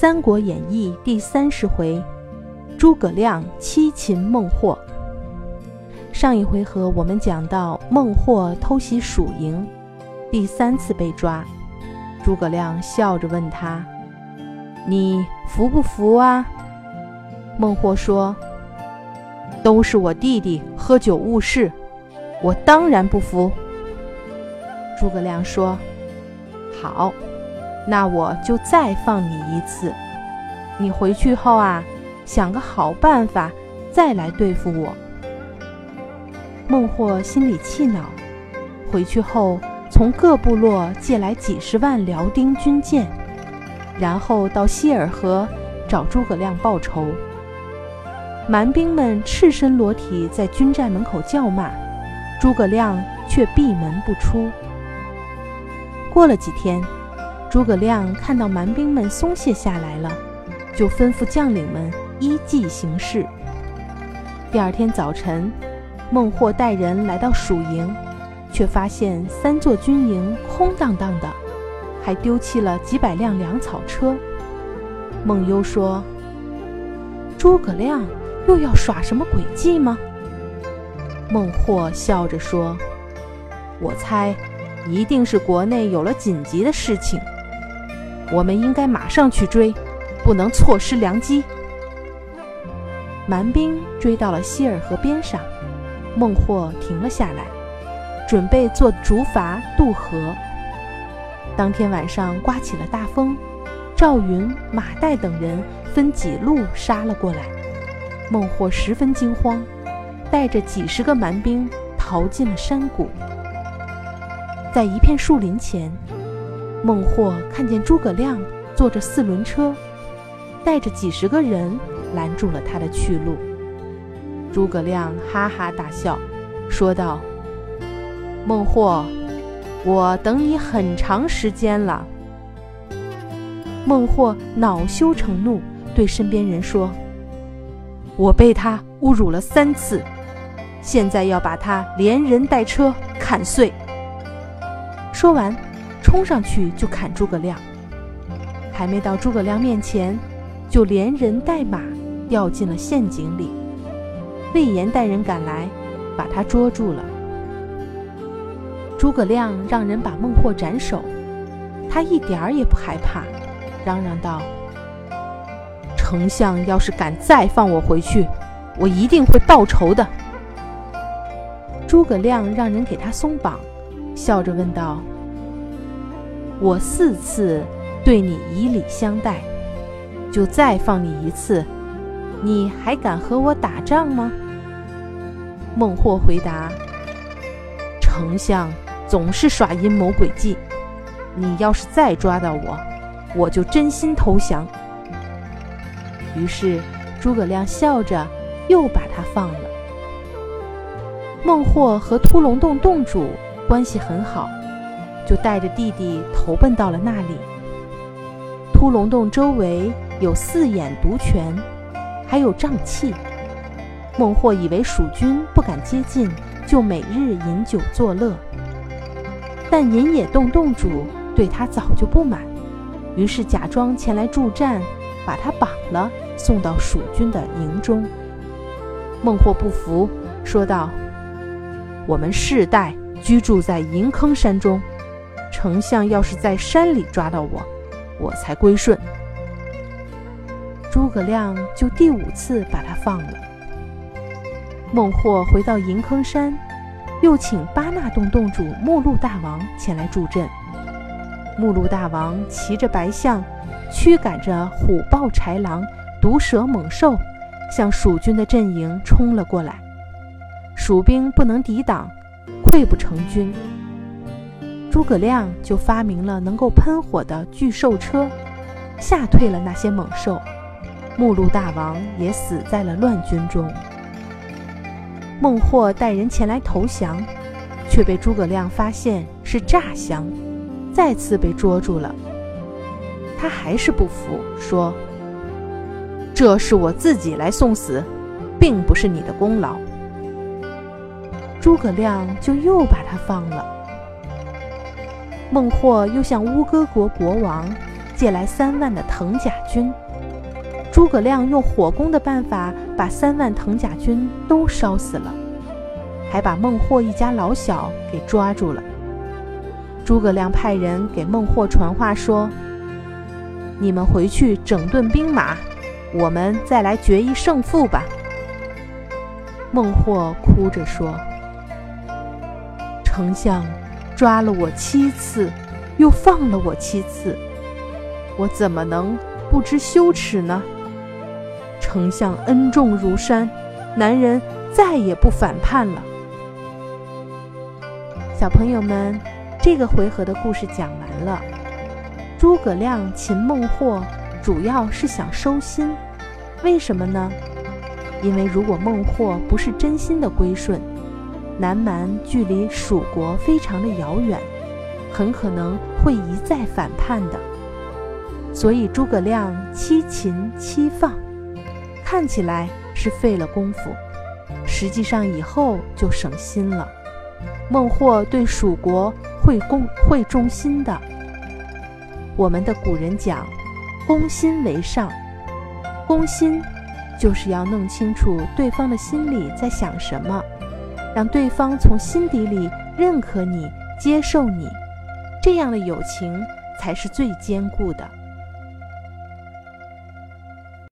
三国演义》第三十回，诸葛亮七擒孟获。上一回合我们讲到孟获偷袭蜀营，第三次被抓。诸葛亮笑着问他：“你服不服啊？”孟获说：“都是我弟弟喝酒误事，我当然不服。”诸葛亮说：“好。”那我就再放你一次，你回去后啊，想个好办法再来对付我。孟获心里气恼，回去后从各部落借来几十万辽丁军舰，然后到希尔河找诸葛亮报仇。蛮兵们赤身裸体在军寨门口叫骂，诸葛亮却闭门不出。过了几天。诸葛亮看到蛮兵们松懈下来了，就吩咐将领们依计行事。第二天早晨，孟获带人来到蜀营，却发现三座军营空荡荡的，还丢弃了几百辆粮草车。孟优说：“诸葛亮又要耍什么诡计吗？”孟获笑着说：“我猜，一定是国内有了紧急的事情。”我们应该马上去追，不能错失良机。蛮兵追到了希尔河边上，孟获停了下来，准备坐竹筏渡河。当天晚上刮起了大风，赵云、马岱等人分几路杀了过来。孟获十分惊慌，带着几十个蛮兵逃进了山谷，在一片树林前。孟获看见诸葛亮坐着四轮车，带着几十个人拦住了他的去路。诸葛亮哈哈大笑，说道：“孟获，我等你很长时间了。”孟获恼羞成怒，对身边人说：“我被他侮辱了三次，现在要把他连人带车砍碎。”说完。冲上去就砍诸葛亮，还没到诸葛亮面前，就连人带马掉进了陷阱里。魏延带人赶来，把他捉住了。诸葛亮让人把孟获斩首，他一点儿也不害怕，嚷嚷道：“丞相要是敢再放我回去，我一定会报仇的。”诸葛亮让人给他松绑，笑着问道。我四次对你以礼相待，就再放你一次，你还敢和我打仗吗？孟获回答：“丞相总是耍阴谋诡计，你要是再抓到我，我就真心投降。”于是诸葛亮笑着又把他放了。孟获和屠龙洞洞主关系很好。就带着弟弟投奔到了那里。屠龙洞周围有四眼毒泉，还有瘴气。孟获以为蜀军不敢接近，就每日饮酒作乐。但银野洞洞主对他早就不满，于是假装前来助战，把他绑了，送到蜀军的营中。孟获不服，说道：“我们世代居住在银坑山中。”丞相要是在山里抓到我，我才归顺。诸葛亮就第五次把他放了。孟获回到银坑山，又请巴纳洞洞主目录大王前来助阵。目录大王骑着白象，驱赶着虎豹豺狼、毒蛇猛兽，向蜀军的阵营冲了过来。蜀兵不能抵挡，溃不成军。诸葛亮就发明了能够喷火的巨兽车，吓退了那些猛兽。目录大王也死在了乱军中。孟获带人前来投降，却被诸葛亮发现是诈降，再次被捉住了。他还是不服，说：“这是我自己来送死，并不是你的功劳。”诸葛亮就又把他放了。孟获又向乌戈国国王借来三万的藤甲军。诸葛亮用火攻的办法把三万藤甲军都烧死了，还把孟获一家老小给抓住了。诸葛亮派人给孟获传话说：“你们回去整顿兵马，我们再来决一胜负吧。”孟获哭着说：“丞相抓了我七次，又放了我七次，我怎么能不知羞耻呢？”丞相恩重如山，男人再也不反叛了。小朋友们，这个回合的故事讲完了。诸葛亮擒孟获，主要是想收心。为什么呢？因为如果孟获不是真心的归顺，南蛮距离蜀国非常的遥远，很可能会一再反叛的。所以诸葛亮七擒七放。看起来是费了功夫，实际上以后就省心了。孟获对蜀国会攻会忠心的。我们的古人讲，攻心为上，攻心就是要弄清楚对方的心里在想什么，让对方从心底里认可你、接受你，这样的友情才是最坚固的。